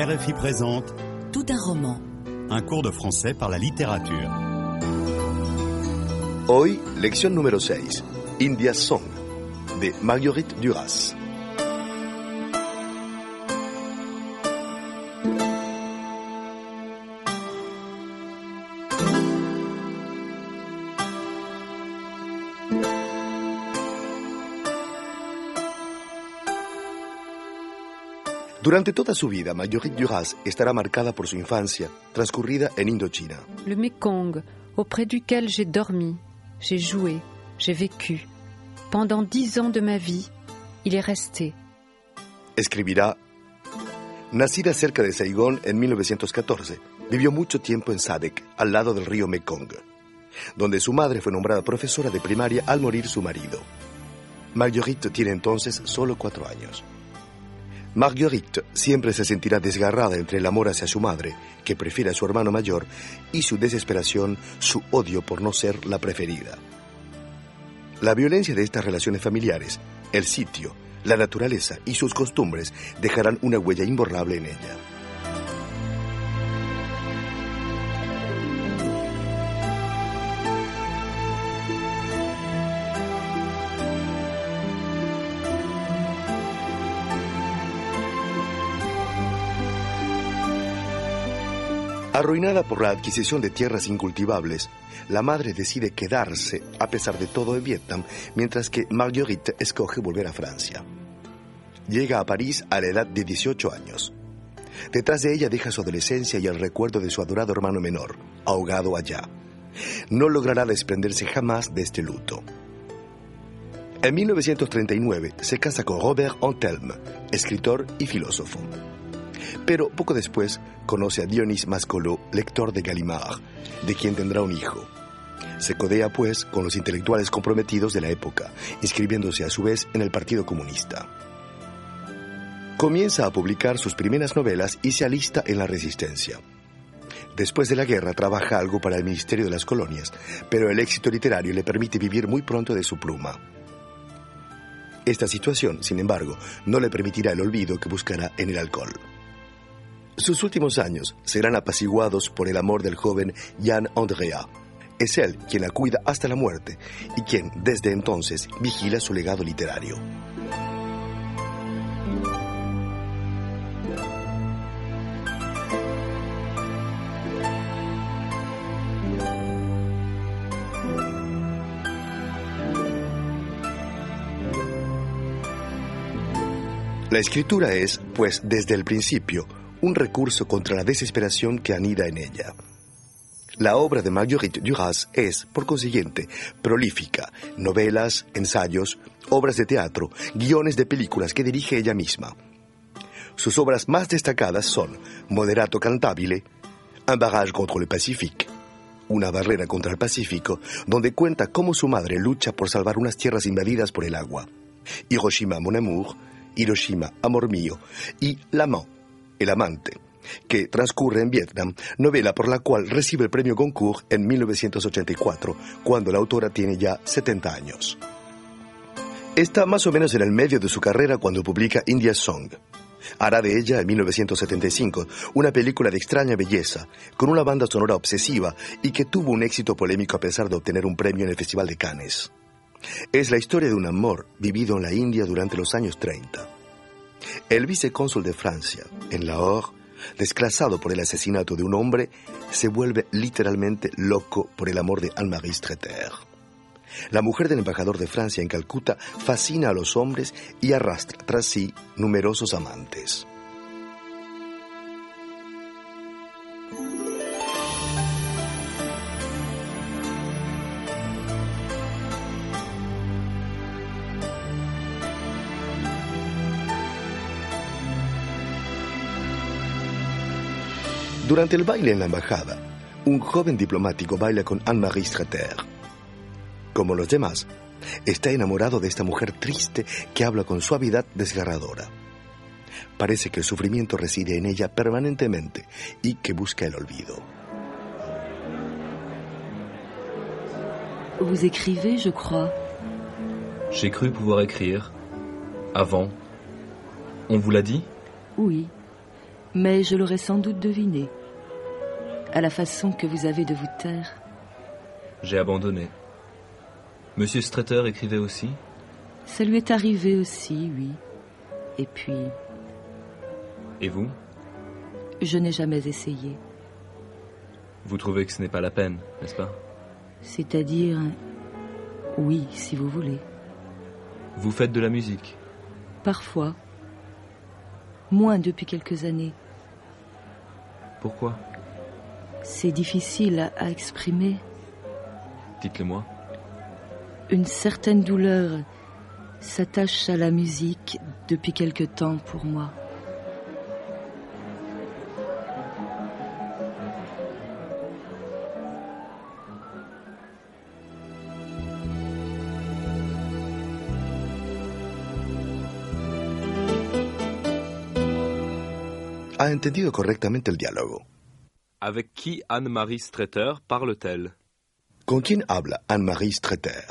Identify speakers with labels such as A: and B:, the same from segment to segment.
A: RFI présente
B: Tout un roman.
A: un cours de français par la littérature.
C: Hoy, lección número 6, India's Song, de Marguerite Duras. Durante toda su vida, Marguerite Duras estará marcada por su infancia, transcurrida en Indochina.
D: Le Mekong, auprès duquel j'ai dormi, j'ai joué, j'ai vécu. Pendant dix ans de ma vie, il est resté.
C: Escribirá, nacida cerca de Saigón en 1914, vivió mucho tiempo en Sadek, al lado del río Mekong, donde su madre fue nombrada profesora de primaria al morir su marido. Marguerite tiene entonces solo cuatro años. Marguerite siempre se sentirá desgarrada entre el amor hacia su madre, que prefiere a su hermano mayor, y su desesperación, su odio por no ser la preferida. La violencia de estas relaciones familiares, el sitio, la naturaleza y sus costumbres dejarán una huella imborrable en ella. Arruinada por la adquisición de tierras incultivables, la madre decide quedarse, a pesar de todo, en Vietnam, mientras que Marguerite escoge volver a Francia. Llega a París a la edad de 18 años. Detrás de ella deja su adolescencia y el recuerdo de su adorado hermano menor, ahogado allá. No logrará desprenderse jamás de este luto. En 1939 se casa con Robert Antelme, escritor y filósofo. Pero poco después conoce a Dionys Mascolo, lector de Gallimard, de quien tendrá un hijo. Se codea, pues, con los intelectuales comprometidos de la época, inscribiéndose a su vez en el Partido Comunista. Comienza a publicar sus primeras novelas y se alista en la resistencia. Después de la guerra trabaja algo para el Ministerio de las Colonias, pero el éxito literario le permite vivir muy pronto de su pluma. Esta situación, sin embargo, no le permitirá el olvido que buscará en el alcohol. Sus últimos años serán apaciguados por el amor del joven Jan Andrea. Es él quien la cuida hasta la muerte y quien desde entonces vigila su legado literario. La escritura es, pues, desde el principio, un recurso contra la desesperación que anida en ella. La obra de Marguerite Duras es, por consiguiente, prolífica. Novelas, ensayos, obras de teatro, guiones de películas que dirige ella misma. Sus obras más destacadas son Moderato Cantabile, Un barrage contre le Pacifique, una barrera contra el Pacífico, donde cuenta cómo su madre lucha por salvar unas tierras invadidas por el agua, Hiroshima Mon Amour, Hiroshima Amor Mío y L'Amant, El Amante, que transcurre en Vietnam, novela por la cual recibe el premio Goncourt en 1984, cuando la autora tiene ya 70 años. Está más o menos en el medio de su carrera cuando publica India's Song. Hará de ella en 1975 una película de extraña belleza, con una banda sonora obsesiva y que tuvo un éxito polémico a pesar de obtener un premio en el Festival de Cannes. Es la historia de un amor vivido en la India durante los años 30. El vicecónsul de Francia, en Lahore, desclasado por el asesinato de un hombre, se vuelve literalmente loco por el amor de Anne-Marie Streeter. La mujer del embajador de Francia en Calcuta fascina a los hombres y arrastra tras sí numerosos amantes. Durante el baile en la embajada, un joven diplomático baila con Anne-Marie Streeter. Como los demás, está enamorado de esta mujer triste que habla con suavidad desgarradora. Parece que el sufrimiento reside en ella permanentemente y que busca el olvido.
B: Vous écrivez, je crois.
E: J'ai cru pouvoir écrire. Avant. On vous l'a dit?
B: Oui. Mais je l'aurais sans doute deviné. À la façon que vous avez de vous taire.
E: J'ai abandonné. Monsieur Streeter écrivait aussi?
B: Ça lui est arrivé aussi, oui. Et puis,
E: Et vous?
B: je n'ai jamais essayé.
E: Vous trouvez que ce n'est pas la peine, n'est-ce pas?
B: C'est-à-dire, oui, si vous voulez.
E: Vous faites de la musique?
B: Parfois. Moins depuis quelques années.
E: Pourquoi?
B: C'est difficile à, exprimer.
E: Dites-le-moi.
B: Une certaine douleur s'attache à la musique depuis quelque temps pour moi.
C: Ha entendido correctamente el diálogo.
E: Avec qui Anne-Marie Streeter parle-t-elle?
C: ¿Con quién habla Anne-Marie Streeter?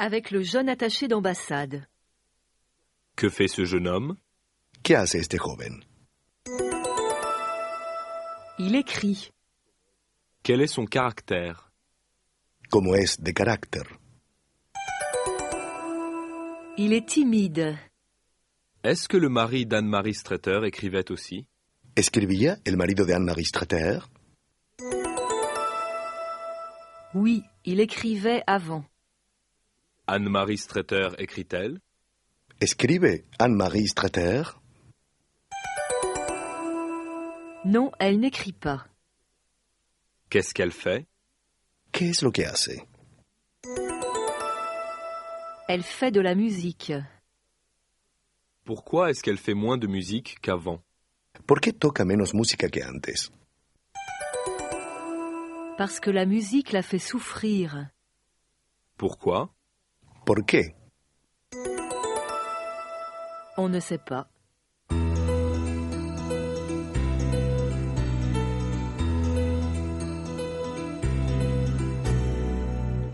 D: Avec le jeune attaché d'ambassade.
E: Que fait ce jeune homme?
C: ¿Qué hace este joven?
D: Il écrit.
E: Quel est son caractère?
C: ¿Cómo es de carácter?
D: Il est timide.
E: Est-ce que le mari d'Anne-Marie Streeter écrivait aussi?
C: ¿Escribía el marido de Anne-Marie Streeter?
D: Oui, il écrivait avant.
E: Anne-Marie Streeter écrit-elle?
C: ¿Escribe Anne-Marie Streeter?
D: Non, elle n'écrit pas.
E: Qu'est-ce qu'elle fait?
C: ¿Qué es lo que hace?
D: Elle fait de la musique.
E: Pourquoi est-ce qu'elle fait moins de musique qu'avant?
C: ¿Por qué toca menos música que antes?
D: Parce que la musique la fait souffrir.
E: Pourquoi?
C: ¿Por qué?
D: On ne sait pas.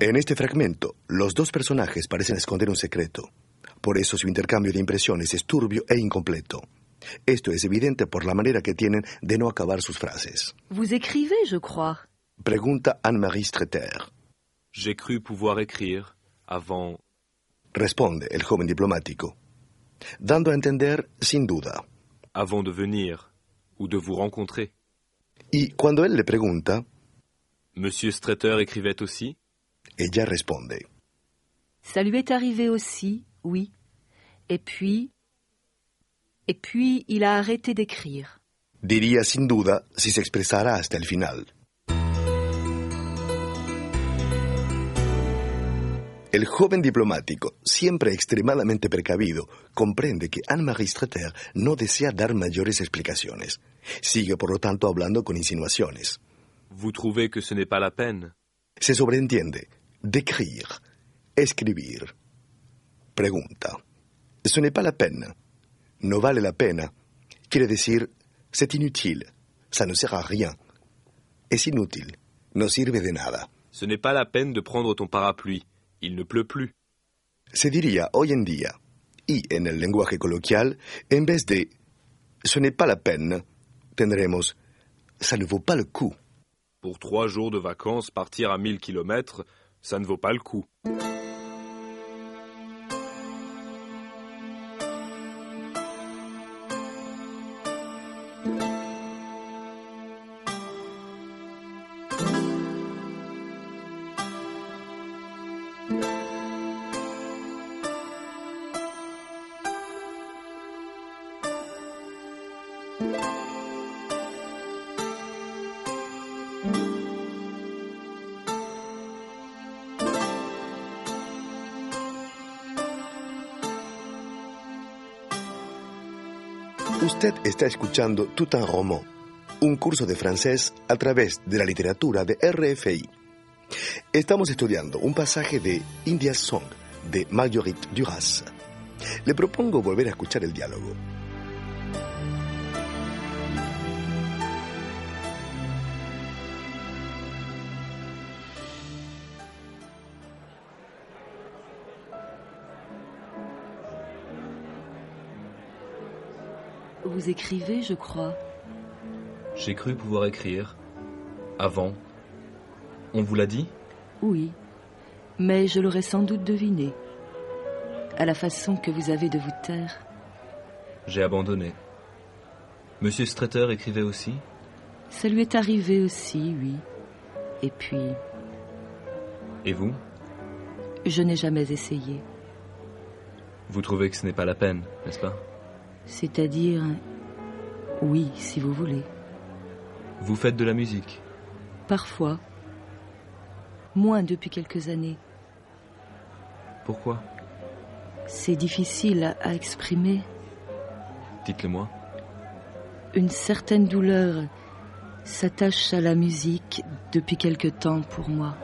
C: En este fragmento, los dos personajes parecen esconder un secreto. Por eso su intercambio de impresiones es turbio e incompleto. Esto es evidente por la manera que tienen de no acabar sus frases.
D: Vous écrivez, je crois.
C: Pregunta Anne-Marie Streeter.
E: J'ai cru pouvoir écrire avant.
C: Responde el joven diplomático, dando a entender sin duda.
E: avant de venir ou de vous rencontrer.
C: Y cuando él le pregunta,
E: Monsieur Streeter écrivait aussi?
C: ella responde.
D: Ça lui est arrivé aussi, oui. Et puis... Et puis, il a arrêté d'écrire.
C: Diría sin duda si se expresara hasta el final. El joven diplomático, siempre extremadamente precavido, comprende que Anne-Marie Streeter no desea dar mayores explicaciones. Sigue, por lo tanto, hablando con insinuaciones.
E: Vous trouvez que ce n'est pas la peine
C: Se sobreentiende d'écrire, escribir. Pregunta. Ce n'est pas la peine. No vale la pena. Quiere decir, c'est inutile. Ça ne sert à rien. Es inútil. No sirve de nada.
E: Ce n'est pas la peine de prendre ton parapluie. Il ne pleut plus.
C: Se diría hoy en día, y en el lenguaje coloquial, en vez de ce n'est pas la peine, tendremos ça ne vaut pas le coup.
E: Pour trois jours de vacances, partir à 1000 kilomètres, ça ne vaut pas le coup.
C: Usted está escuchando Tout un curso de francés a través de la literatura de RFI. Estamos estudiando un pasaje de India's Song de Marguerite Duras. Le propongo volver a escuchar el diálogo.
B: Vous écrivez, je crois.
E: J'ai cru pouvoir écrire. Avant. On vous l'a dit?
B: Oui. Mais je l'aurais sans doute deviné. À la façon que vous avez de vous taire.
E: J'ai abandonné. Monsieur Strater écrivait aussi?
B: Ça lui est arrivé aussi, oui. Et puis,
E: Et vous?
B: Je n'ai jamais essayé.
E: Vous trouvez que ce n'est pas la peine, n'est-ce pas?
B: C'est-à-dire, oui, si vous voulez.
E: Vous faites de la musique.
B: Parfois. Moins depuis quelques années.
E: Pourquoi?
B: C'est difficile à, exprimer.
E: Dites-le moi.
B: Une certaine douleur s'attache à la musique depuis quelque temps pour moi.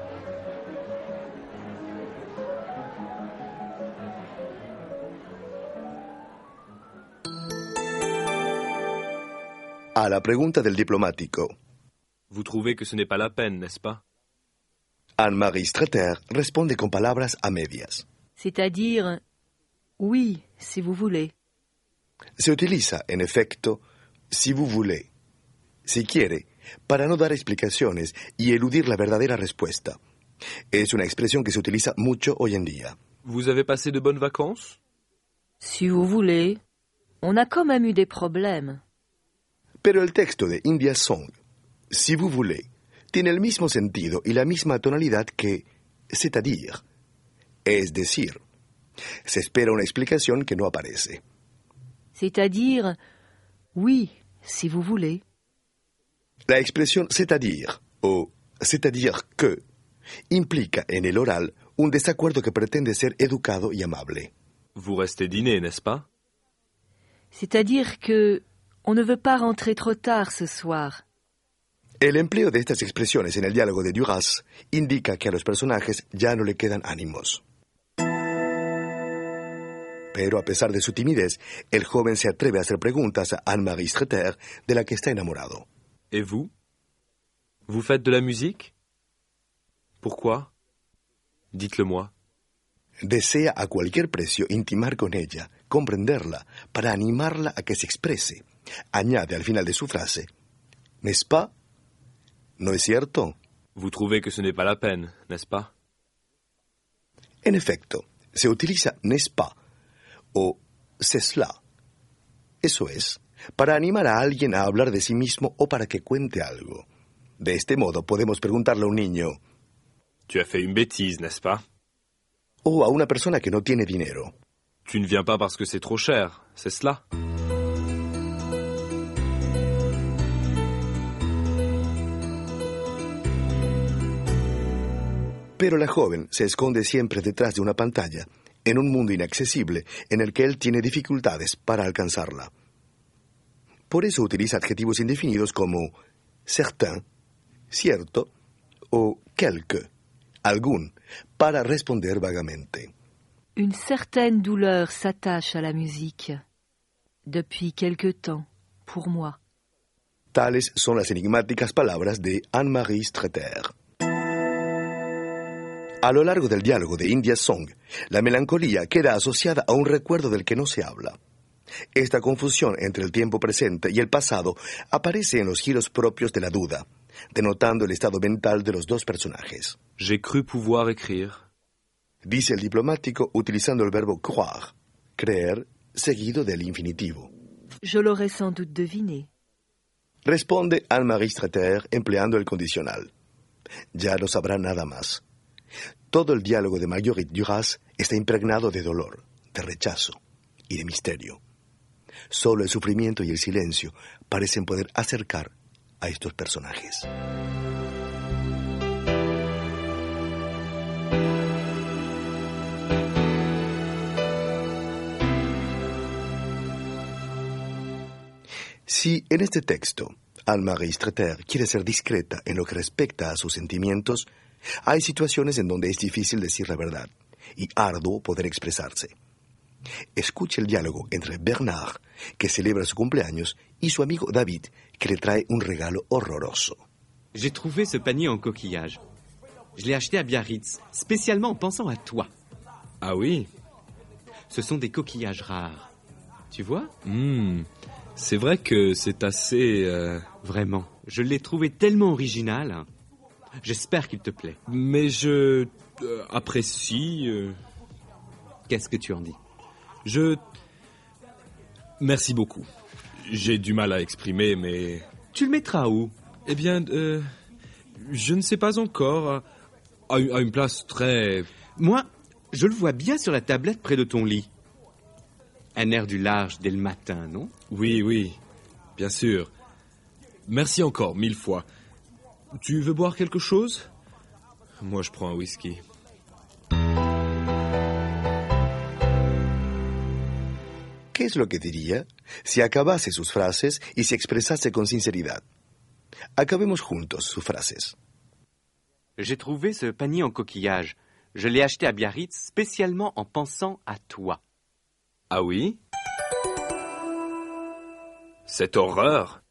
C: A la pregunta del diplomático,
E: Vous trouvez que ce n'est pas la peine, n'est-ce pas?
C: Anne-Marie Streter responde con palabras a medias.
B: C'est-à-dire, oui, si vous voulez.
C: Se utiliza, en efecto, si vous voulez, si quiere, para no dar explicaciones y eludir la verdadera respuesta. Es una expresión que se utiliza mucho hoy en día.
E: Vous avez passé de bonnes vacances?
B: Si vous voulez. On a quand même eu des problèmes.
C: Pero el texto de India Song, si vous voulez, tiene el mismo sentido y la misma tonalidad que c'est-à-dire. Es decir, se espera una explicación que no aparece.
B: C'est-à-dire, oui, si vous voulez.
C: La expresión c'est-à-dire o c'est-à-dire que implica en el oral un desacuerdo que pretende ser educado y amable.
E: Vous restez dîner, n'est-ce pas
B: C'est-à-dire que on ne veut pas rentrer trop tard ce soir.
C: El empleo de estas expresiones en el diálogo de Duras indica que a los personajes ya no le quedan ánimos. Pero a pesar de su timidez, el joven se atreve a hacer preguntas a Anne-Marie Streter, de la que está enamorado.
E: Et vous Vous faites de la musique Pourquoi Dites-le moi.
C: Desea a cualquier precio intimar con ella, comprenderla, para animarla a que se exprese. Añade al final de su frase, ¿N'est-ce pas? ¿No es cierto?
E: Vous trouvez que ce n'est pas la peine, n'est-ce pas?
C: En efecto, se utiliza n'est-ce pas o c'est cela. Eso es, para animar a alguien a hablar de sí mismo o para que cuente algo. De este modo podemos preguntarle a un niño
E: Tu as fait une bêtise, n'est-ce pas?
C: o a una persona que no tiene dinero.
E: Tu ne viens pas parce que c'est trop cher, c'est cela?
C: Pero la joven se esconde siempre detrás de una pantalla, en un mundo inaccesible en el que él tiene dificultades para alcanzarla. Por eso utiliza adjetivos indefinidos como certain, cierto, o quelque, algún, para responder vagamente.
B: Une certaine douleur s'attache à la musique. Depuis quelque temps, pour moi.
C: Tales son las enigmáticas palabras de Anne-Marie Streter. A lo largo del diálogo de India Song, la melancolía queda asociada a un recuerdo del que no se habla. Esta confusión entre el tiempo presente y el pasado aparece en los giros propios de la duda, denotando el estado mental de los dos personajes.
E: J'ai cru pouvoir écrire.
C: Dice el diplomático utilizando el verbo croire, creer, seguido del infinitivo.
B: Je l'aurais sans doute deviné.
C: Responde Anne-Marie Streter empleando el condicional. Ya no sabrá nada más. Todo el diálogo de Marguerite Duras está impregnado de dolor, de rechazo y de misterio. Solo el sufrimiento y el silencio parecen poder acercar a estos personajes. Si en este texto Anne-Marie Streter quiere ser discreta en lo que respecta a sus sentimientos, hay situaciones en donde es difícil decir la verdad y arduo poder expresarse. Escuche el diálogo entre Bernard, que celebra su cumpleaños, y su amigo David, que le trae un regalo horroroso.
F: J'ai trouvé ce panier en coquillage. Je l'ai acheté à Biarritz, spécialement en pensant à toi.
E: Ah oui?
F: Ce sont des coquillages rares. Tu vois?
E: Hmm. C'est vrai que c'est assez... euh,
F: Vraiment, je l'ai trouvé tellement original. J'espère qu'il te plaît.
E: Mais je... euh, apprécie... euh,
F: Qu'est-ce que tu en dis?
E: Je... Merci beaucoup. J'ai du mal à exprimer, mais...
F: Tu le mettras où?
E: Eh bien, euh, je ne sais pas encore. À, une- à une place très...
F: Moi, je le vois bien sur la tablette près de ton lit. Un air du large dès le matin, non?
E: Oui, oui, bien sûr. Merci encore, mille fois. Tu veux boire quelque chose? Moi, je prends un whisky.
C: ¿Qué es lo que diría si acabase sus frases y se expresase con sinceridad? Acabemos juntos sus frases.
F: J'ai trouvé ce panier en coquillage. Je l'ai acheté à Biarritz spécialement en pensant à toi.
E: Ah oui? Cette horreur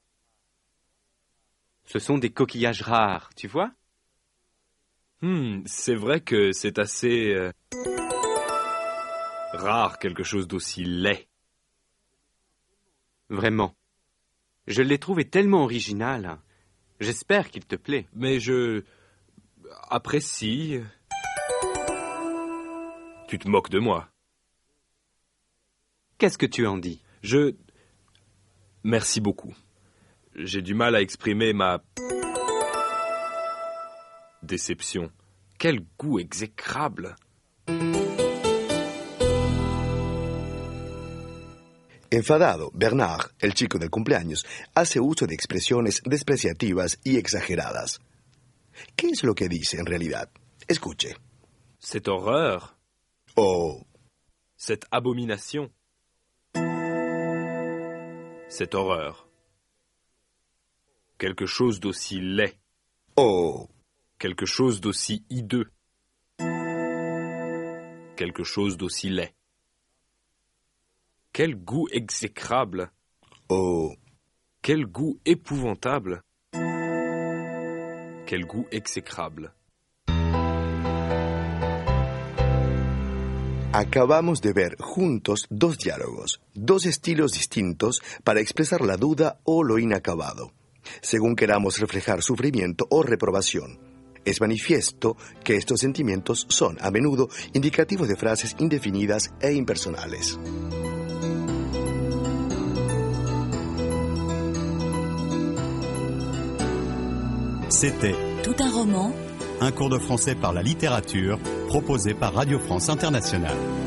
F: Ce sont des coquillages rares, tu vois
E: Hmm, c'est vrai que c'est assez... euh, rare quelque chose d'aussi laid.
F: Vraiment. Je l'ai trouvé tellement original. J'espère qu'il te plaît.
E: Mais je... apprécie... Tu te moques de moi.
F: Qu'est-ce que tu en dis?
E: Je... Merci beaucoup. J'ai du mal à exprimer ma... déception. Quel goût exécrable.
C: Enfadado, Bernard, el chico del cumpleaños, hace uso de expresiones despreciativas y exageradas. ¿Qué es lo que dice en realidad? Escuche.
E: Cette horreur,
C: Oh,
E: cette abomination. Cette horreur. Quelque chose d'aussi laid,
C: oh,
E: quelque chose d'aussi hideux. Quelque chose d'aussi laid. Quel goût exécrable.
C: oh.
E: Quel goût épouvantable. Quel goût exécrable.
C: Acabamos de ver juntos dos diálogos, dos estilos distintos para expresar la duda o lo inacabado, según queramos reflejar sufrimiento o reprobación. Es manifiesto que estos sentimientos son a menudo indicativos de frases indefinidas e impersonales.
A: C'était
B: Tout un roman
A: un cours de français par la littérature proposé par Radio France Internationale.